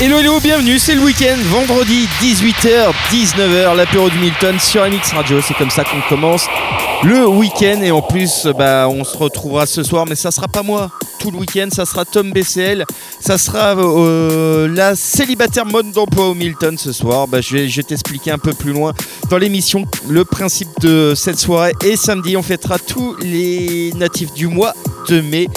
Hello hello, bienvenue, c'est le week-end, vendredi 18h, 19h, l'apéro du Milton sur MX Radio, c'est comme ça qu'on commence le week-end et en plus bah, on se retrouvera ce soir mais ça sera pas moi tout le week-end, ça sera Tom BCL, ça sera euh, la célibataire mode d'emploi au Milton ce soir, bah, je vais, je vais t'expliquer un peu plus loin dans l'émission le principe de cette soirée et samedi on fêtera tous les natifs du mois de mai.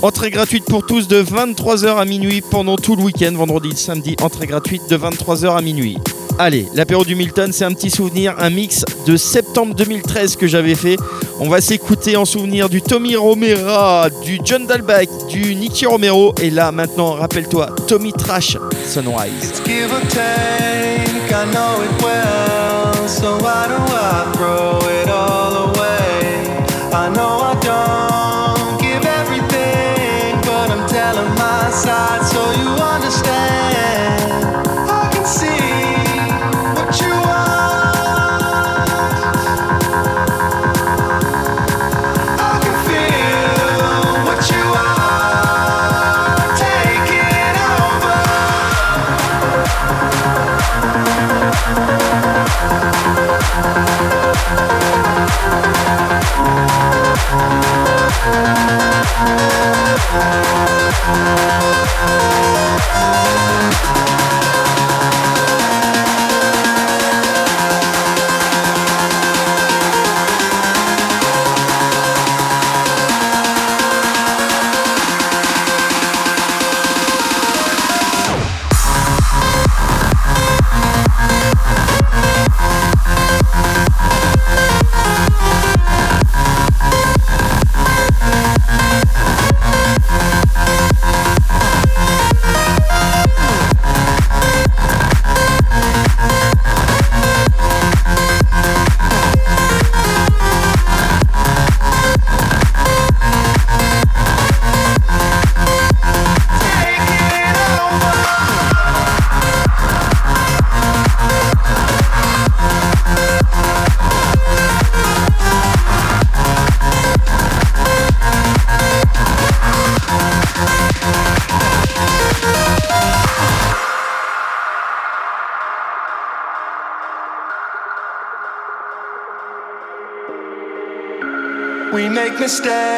Entrée gratuite pour tous de 23h à minuit pendant tout le week-end, vendredi et samedi. Entrée gratuite de 23h à minuit. Allez, l'apéro du Milton, c'est un petit souvenir, un mix de septembre 2013 que j'avais fait. On va s'écouter en souvenir du Tommy Romero, du John Dalbach, du Nicky Romero. Et là, maintenant, rappelle-toi, Tommy Trash, Sunrise. stay.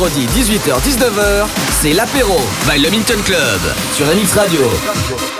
Vendredi 18h-19h, c'est l'apéro by le Minton Club sur MX Radio.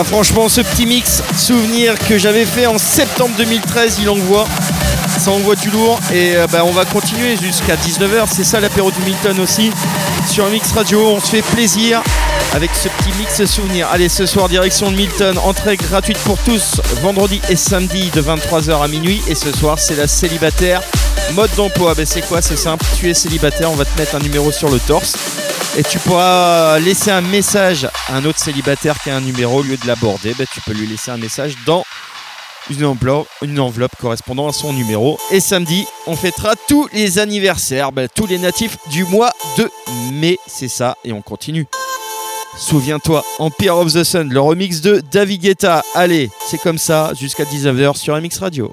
Ah, franchement, ce petit mix souvenir que j'avais fait en septembre 2013, il envoie. Ça envoie du lourd et euh, bah, on va continuer jusqu'à 19h. C'est ça l'apéro du Milton aussi. Sur Mix Radio, on se fait plaisir avec ce petit mix souvenir. Allez, ce soir, direction de Milton, entrée gratuite pour tous, vendredi et samedi de 23h à minuit. Et ce soir, c'est la célibataire mode d'emploi. Ben, c'est quoi? C'est simple, tu es célibataire, on va te mettre un numéro sur le torse et tu pourras laisser un message à un autre célibataire qui a un numéro au lieu de l'aborder. Ben, tu peux lui laisser un message dans une enveloppe, correspondant à son numéro. Et samedi, on fêtera tous les anniversaires, ben, tous les natifs du mois de mai. C'est ça, et on continue. Souviens-toi, Empire of the Sun, le remix de David Guetta. Allez, c'est comme ça, jusqu'à 19h sur MX Radio.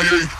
моей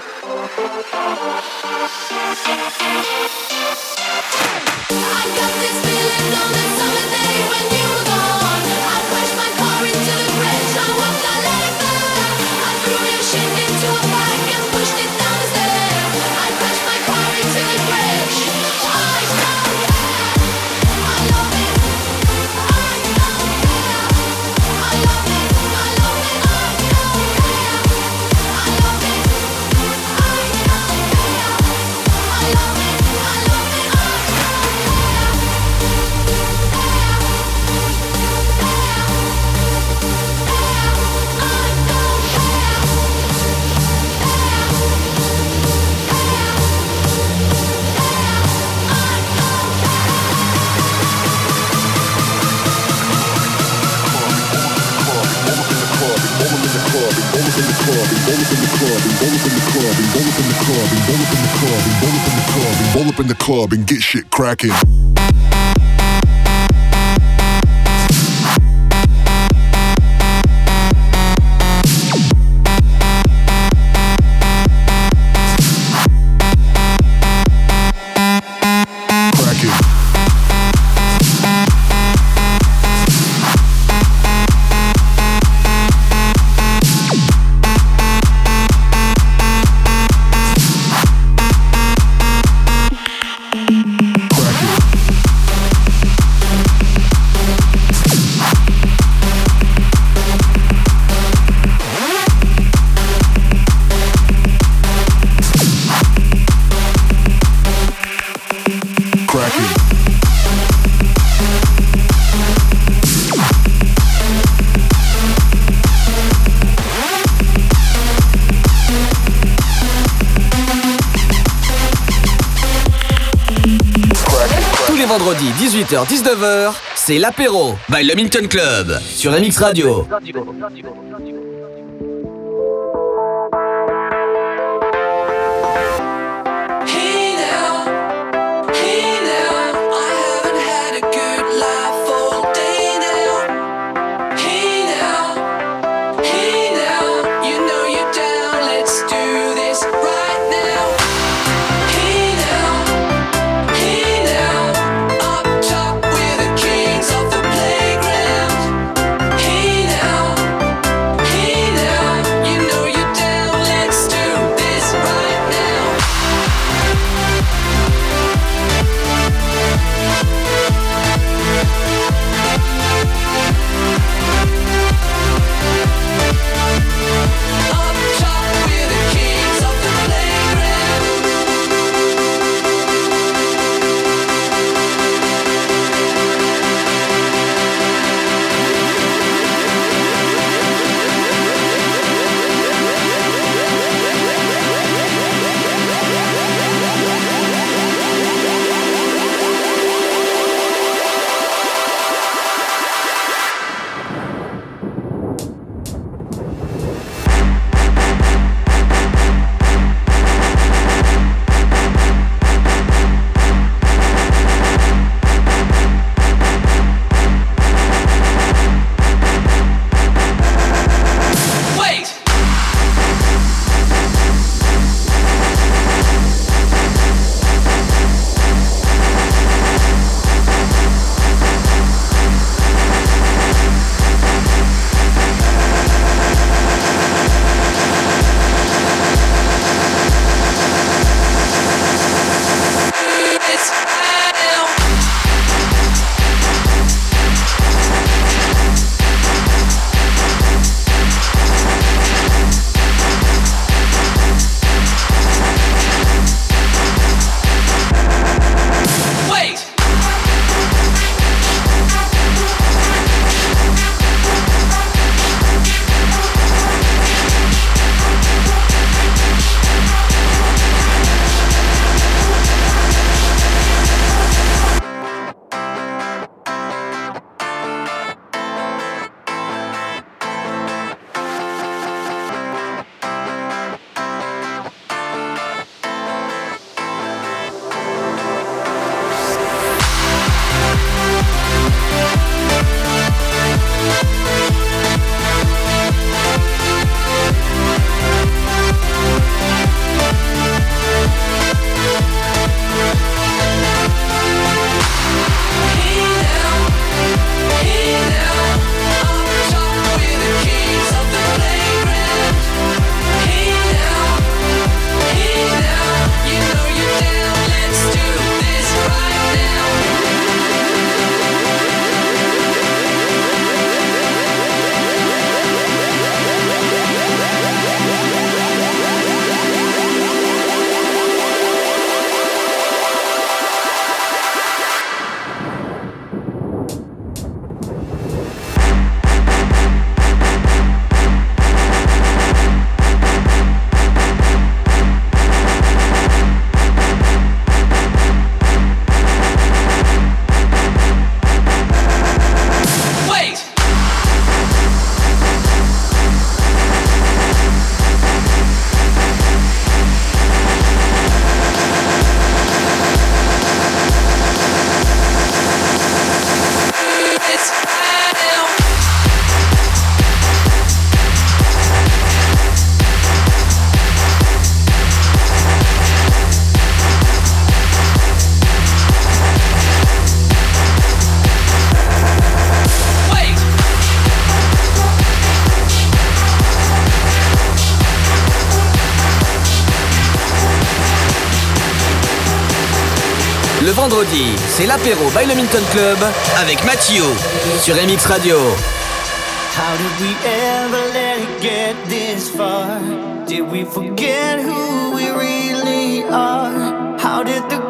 I got this feeling on that summer day when you were gone. club and roll up in the club and roll up in the club and roll up in the club and get shit cracking. Vendredis 18h-19h, c'est l'apéro by le Minton Club sur MX Radio. vendredi, c'est l'apéro by le Minton Club avec Mathieu sur MX Radio. How did we ever let it get this far? Did we forget who we really are? How did the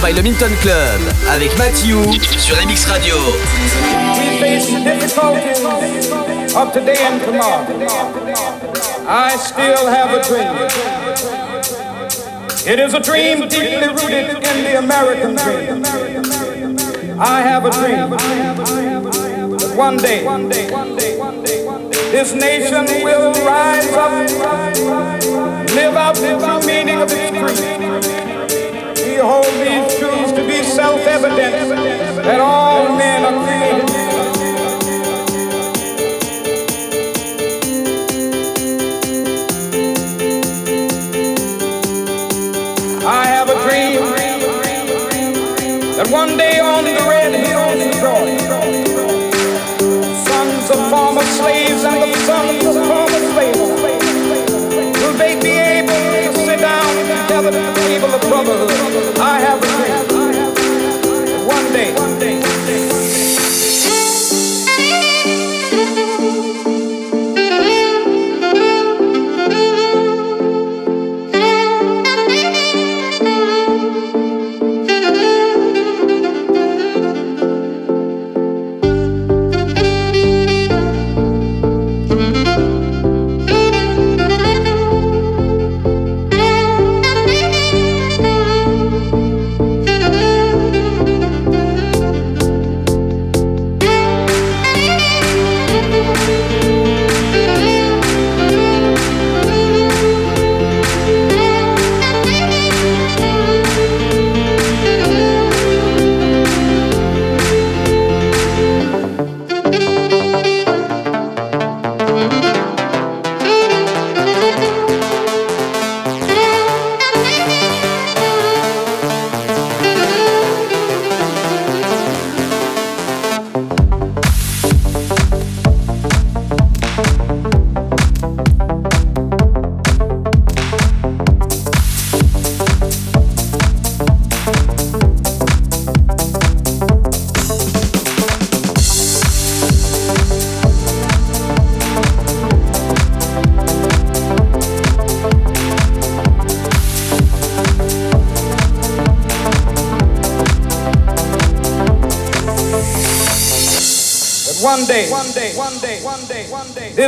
by the Minton Club avec Matthew sur MX Radio. We face the difficulties of today and tomorrow. I still have a dream. It is a dream deeply rooted in the American dream. I have a dream. One day, this nation will rise up, live out the meaning of its creed hold these truths to be self-evident that all men are created equal.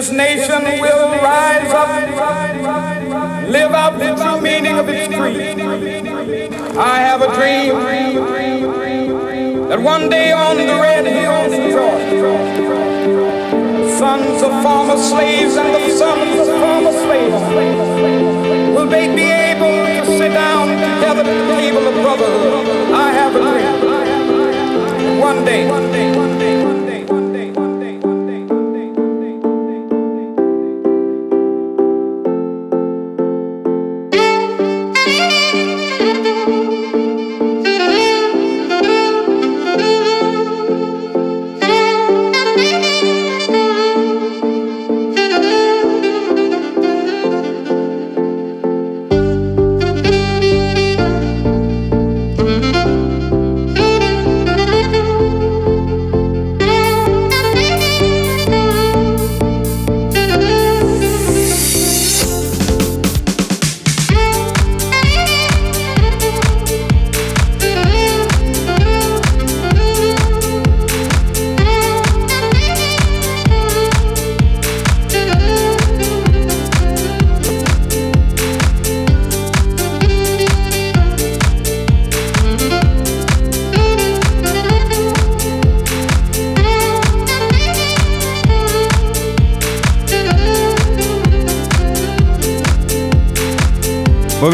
this nation.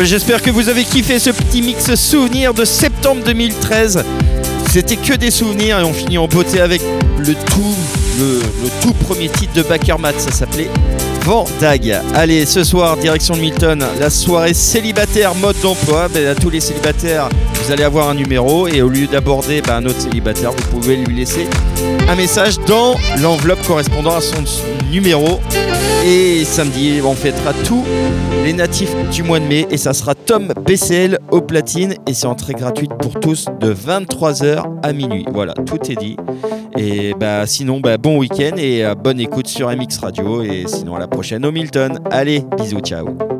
J'espère que vous avez kiffé ce petit mix souvenir de septembre 2013. C'était que des souvenirs et on finit en beauté avec le tout, le, tout premier titre de Backermat. Ça s'appelait Vendag. Allez, ce soir, direction de Milton, la soirée célibataire mode d'emploi. Ben, à tous les célibataires, vous allez avoir un numéro et au lieu d'aborder ben, un autre célibataire, vous pouvez lui laisser un message dans l'enveloppe correspondant à son numéro. Et samedi, on fêtera tous les natifs du mois de mai et ça sera Tom BCL au platine et c'est entrée gratuite pour tous de 23h à minuit. Voilà, tout est dit. Et bah sinon, bah, bon week-end et euh, bonne écoute sur MX Radio et sinon à la prochaine au Milton. Allez, bisous, ciao.